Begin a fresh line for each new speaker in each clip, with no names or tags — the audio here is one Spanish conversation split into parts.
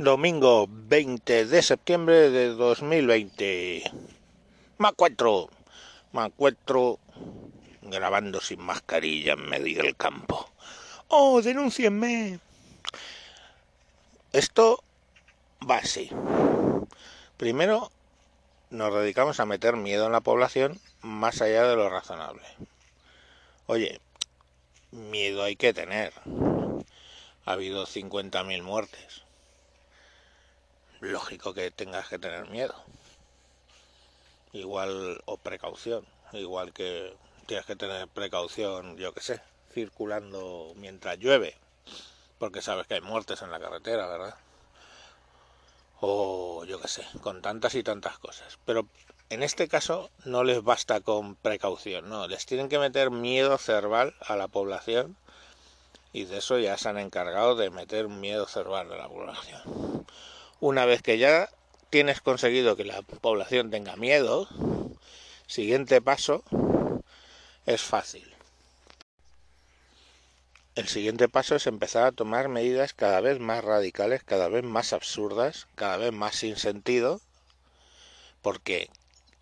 Domingo 20 de septiembre de 2020. Me encuentro, me encuentro grabando sin mascarilla en medio del campo. ¡Oh, denúncienme! Esto va así. Primero, nos dedicamos a meter miedo en la población más allá de lo razonable. Oye, miedo hay que tener. Ha habido 50.000 muertes lógico que tengas que tener miedo. Igual, o precaución, igual que tienes que tener precaución, yo que sé, circulando mientras llueve, porque sabes que hay muertes en la carretera, ¿verdad? O yo que sé, con tantas y tantas cosas. Pero en este caso no les basta con precaución, no, les tienen que meter miedo cerval a la población y de eso ya se han encargado de meter miedo cerval a la población. Una vez que ya tienes conseguido que la población tenga miedo, siguiente paso es fácil. El siguiente paso es empezar a tomar medidas cada vez más radicales, cada vez más absurdas, cada vez más sin sentido, porque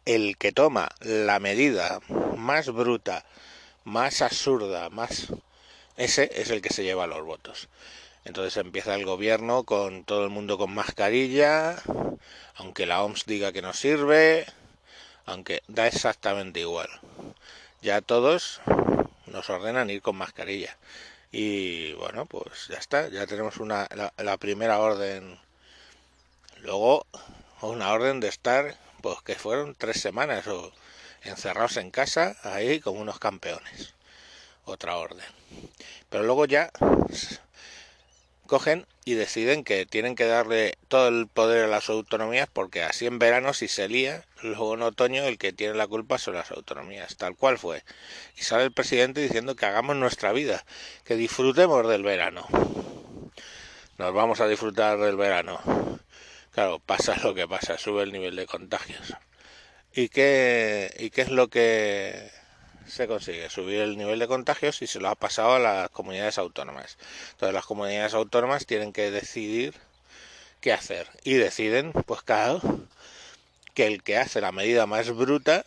el que toma la medida más bruta, más absurda, más ese es el que se lleva los votos. Entonces empieza el gobierno con todo el mundo con mascarilla, aunque la OMS diga que no sirve, aunque da exactamente igual. Ya todos nos ordenan ir con mascarilla. Y bueno, pues ya está, ya tenemos una, la, primera orden. Luego, una orden de estar, pues que fueron tres semanas o encerrados en casa, ahí como unos campeones. Otra orden. Pero luego ya cogen y deciden que tienen que darle todo el poder a las autonomías porque así en verano si se lía, luego en otoño el que tiene la culpa son las autonomías, tal cual fue. Y sale el presidente diciendo que hagamos nuestra vida, que disfrutemos del verano. Nos vamos a disfrutar del verano. Claro, pasa lo que pasa, sube el nivel de contagios. ¿Y qué, y qué es lo que se consigue subir el nivel de contagios y se lo ha pasado a las comunidades autónomas. Entonces las comunidades autónomas tienen que decidir qué hacer y deciden, pues claro, que el que hace la medida más bruta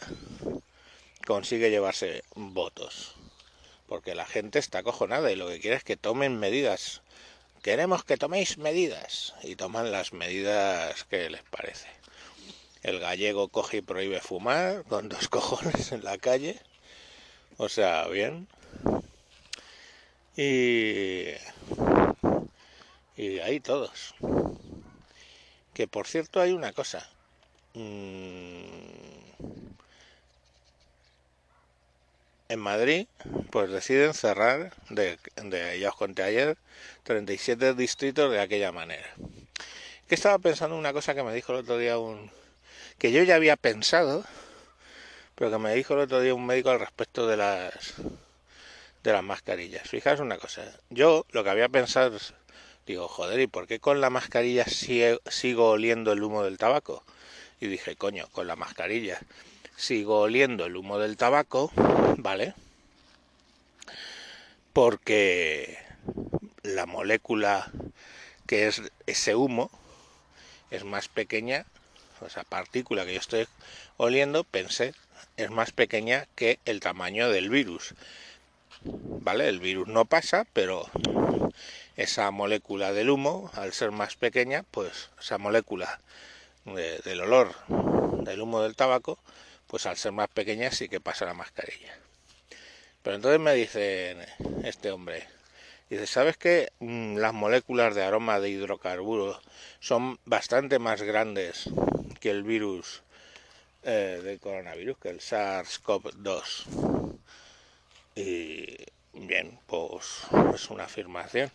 consigue llevarse votos. Porque la gente está acojonada y lo que quiere es que tomen medidas. Queremos que toméis medidas y toman las medidas que les parece. El gallego coge y prohíbe fumar con dos cojones en la calle o sea, bien. Y, y ahí todos. Que por cierto hay una cosa. Mm, en Madrid, pues deciden cerrar, de, de, ya os conté ayer, 37 distritos de aquella manera. Que estaba pensando una cosa que me dijo el otro día un... que yo ya había pensado, pero que me dijo el otro día un médico al respecto de las de las mascarillas. Fijaos una cosa, yo lo que había pensado digo, joder, ¿y por qué con la mascarilla sigo oliendo el humo del tabaco? Y dije, coño, con la mascarilla sigo oliendo el humo del tabaco, ¿vale? Porque la molécula que es ese humo es más pequeña, esa partícula que yo estoy oliendo, pensé es más pequeña que el tamaño del virus. ¿Vale? El virus no pasa, pero esa molécula del humo, al ser más pequeña, pues esa molécula del olor del humo del tabaco, pues al ser más pequeña sí que pasa la mascarilla. Pero entonces me dice este hombre, dice, ¿sabes que mm, las moléculas de aroma de hidrocarburos son bastante más grandes que el virus eh, del coronavirus, que el SARS-CoV-2. Y bien, pues es una afirmación.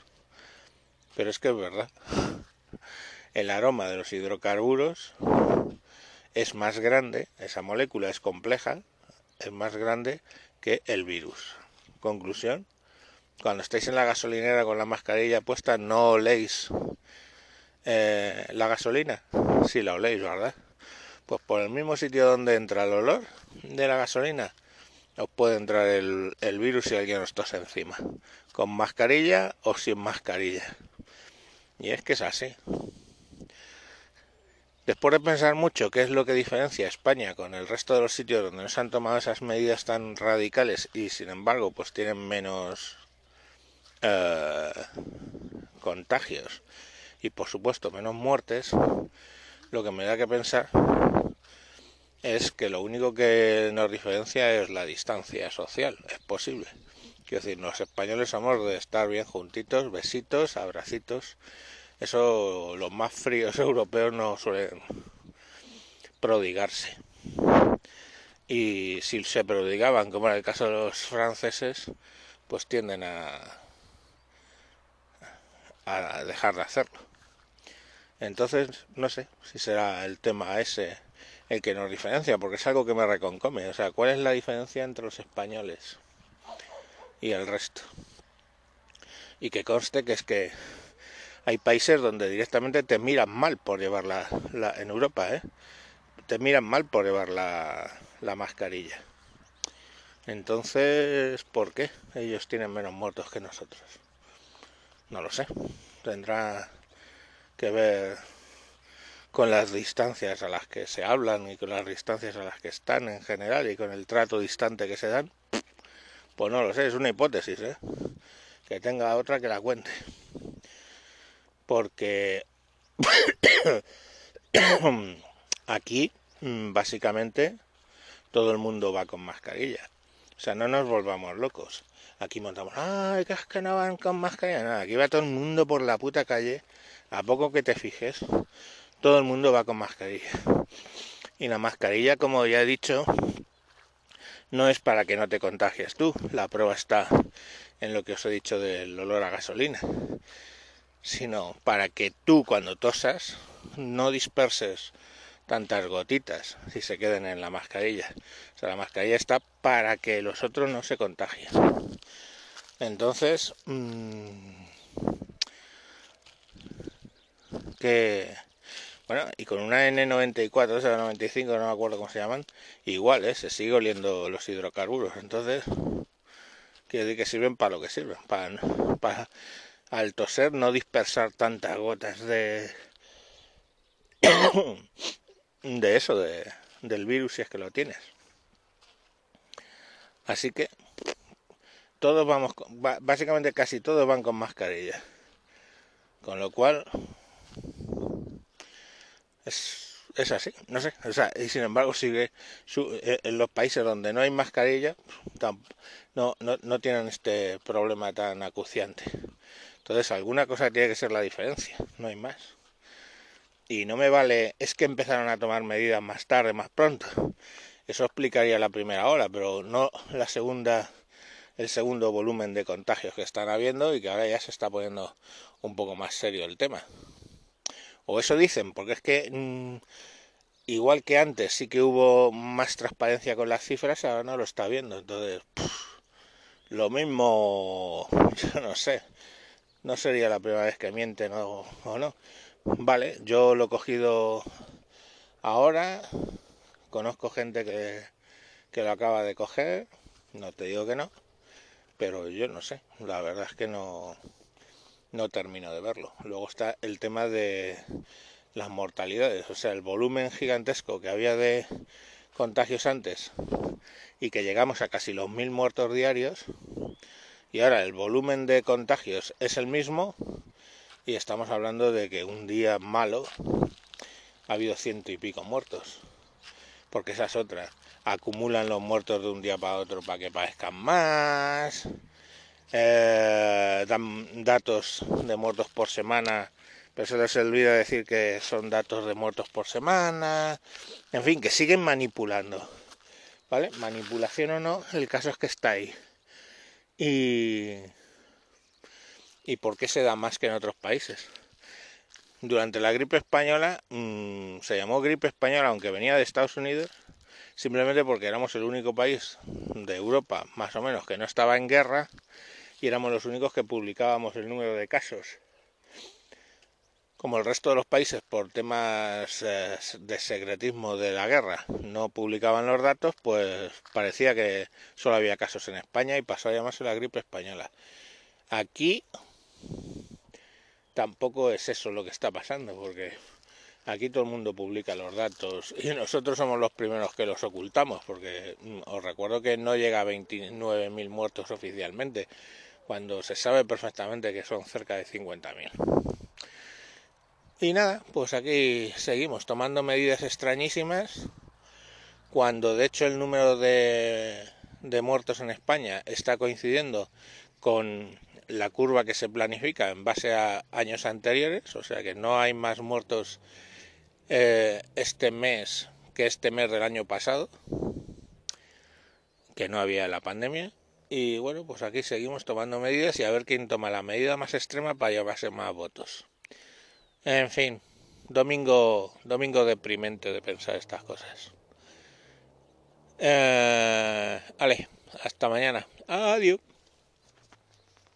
Pero es que es verdad. El aroma de los hidrocarburos es más grande, esa molécula es compleja, es más grande que el virus. Conclusión, cuando estáis en la gasolinera con la mascarilla puesta, no oléis eh, la gasolina. Si la oléis, ¿verdad? Pues por el mismo sitio donde entra el olor de la gasolina, os puede entrar el, virus si alguien os tose encima, con mascarilla o sin mascarilla. Y es que es así. Después de pensar mucho qué es lo que diferencia España con el resto de los sitios donde no se han tomado esas medidas tan radicales y sin embargo pues tienen menos eh, contagios y por supuesto menos muertes, lo que me da que pensar es que lo único que nos diferencia es la distancia social, es posible. Quiero decir, los españoles somos de estar bien juntitos, besitos, abracitos, eso los más fríos europeos no suelen prodigarse. Y si se prodigaban, como en el caso de los franceses, pues tienden a, a dejar de hacerlo. Entonces, no sé si será el tema ese el que nos diferencia, porque es algo que me reconcome. O sea, ¿cuál es la diferencia entre los españoles y el resto? Y que conste que es que hay países donde directamente te miran mal por llevar la, en Europa, ¿eh? te miran mal por llevar la, la mascarilla. Entonces, ¿por qué ellos tienen menos muertos que nosotros? No lo sé. Tendrá que ver con las distancias a las que se hablan y con las distancias a las que están en general y con el trato distante que se dan. Pues no lo sé, es una hipótesis, ¿eh? Que tenga otra que la cuente porque aquí mm, básicamente todo el mundo va con mascarilla. O sea, no nos volvamos locos. Aquí montamos, ay, que es que no van con mascarilla. Nada, aquí va todo el mundo por la puta calle. A poco que te fijes, todo el mundo va con mascarilla. Y la mascarilla, como ya he dicho, no es para que no te contagies tú. La prueba está en lo que os he dicho del olor a gasolina sino para que tú cuando tosas no disperses tantas gotitas si se queden en la mascarilla. O sea, la mascarilla está para que los otros no se contagien. Entonces, mmm, bueno, y con una N94, o sea, 95, no me acuerdo cómo se llaman, igual, ¿eh? se sigue oliendo los hidrocarburos. Entonces, quiere decir que sirven para lo que sirven, para, para al toser no dispersar tantas gotas de de eso, de, del virus si es que lo tienes. Así que todos vamos, básicamente casi todos van con mascarilla. Con lo cual es, es así, no sé. O sea, y sin embargo sigue eh, en los países donde no hay mascarilla no, no, no tienen este problema tan acuciante. Entonces, alguna cosa tiene que ser la diferencia, no hay más. Y no me vale, es que empezaron a tomar medidas más tarde, más pronto. Eso explicaría la primera hora, pero no la segunda, el segundo volumen de contagios que están habiendo y que ahora ya se está poniendo un poco más serio el tema. O eso dicen, porque es que mm, igual que antes sí que hubo más transparencia con las cifras, ahora no lo está viendo. Entonces, lo mismo, yo no sé no sería la primera vez que mienten o, no. Vale, yo lo he cogido ahora, conozco gente que, que lo acaba de coger, no te digo que no, pero yo no sé, la verdad es que no, no termino de verlo. Luego está el tema de las mortalidades, o sea, el volumen gigantesco que había de contagios antes y que llegamos a casi los mil muertos diarios, y ahora el volumen de contagios es el mismo y estamos hablando de que un día malo ha habido ciento y pico muertos. Porque esa es otra. Acumulan los muertos de un día para otro para que parezcan más. Eh, dan datos de muertos por semana, pero se les olvida decir que son datos de muertos por semana. En fin, que siguen manipulando. ¿Vale? Manipulación o no, el caso es que está ahí. Y, ¿Y por qué se da más que en otros países? Durante la gripe española mmm, se llamó gripe española, aunque venía de Estados Unidos, simplemente porque éramos el único país de Europa, más o menos, que no estaba en guerra y éramos los únicos que publicábamos el número de casos como el resto de los países por temas eh, de secretismo de la guerra no publicaban los datos, pues parecía que solo había casos en España y pasó a llamarse la gripe española. Aquí tampoco es eso lo que está pasando, porque Aquí todo el mundo publica los datos y nosotros somos los primeros que los ocultamos, porque mm, os recuerdo que no llega a 29.000 muertos oficialmente, cuando se sabe perfectamente que son cerca de 50.000. Y nada, pues aquí seguimos tomando medidas extrañísimas, cuando de hecho el número de, de muertos en España está coincidiendo con la curva que se planifica en base a años anteriores, o sea que no hay más muertos eh, este mes que este mes del año pasado, que no había la pandemia. Y bueno, pues aquí seguimos tomando medidas y a ver quién toma la medida más extrema para llevarse más votos. En fin, domingo, domingo deprimente de pensar estas cosas. Eh, vale, hasta mañana. Adiós.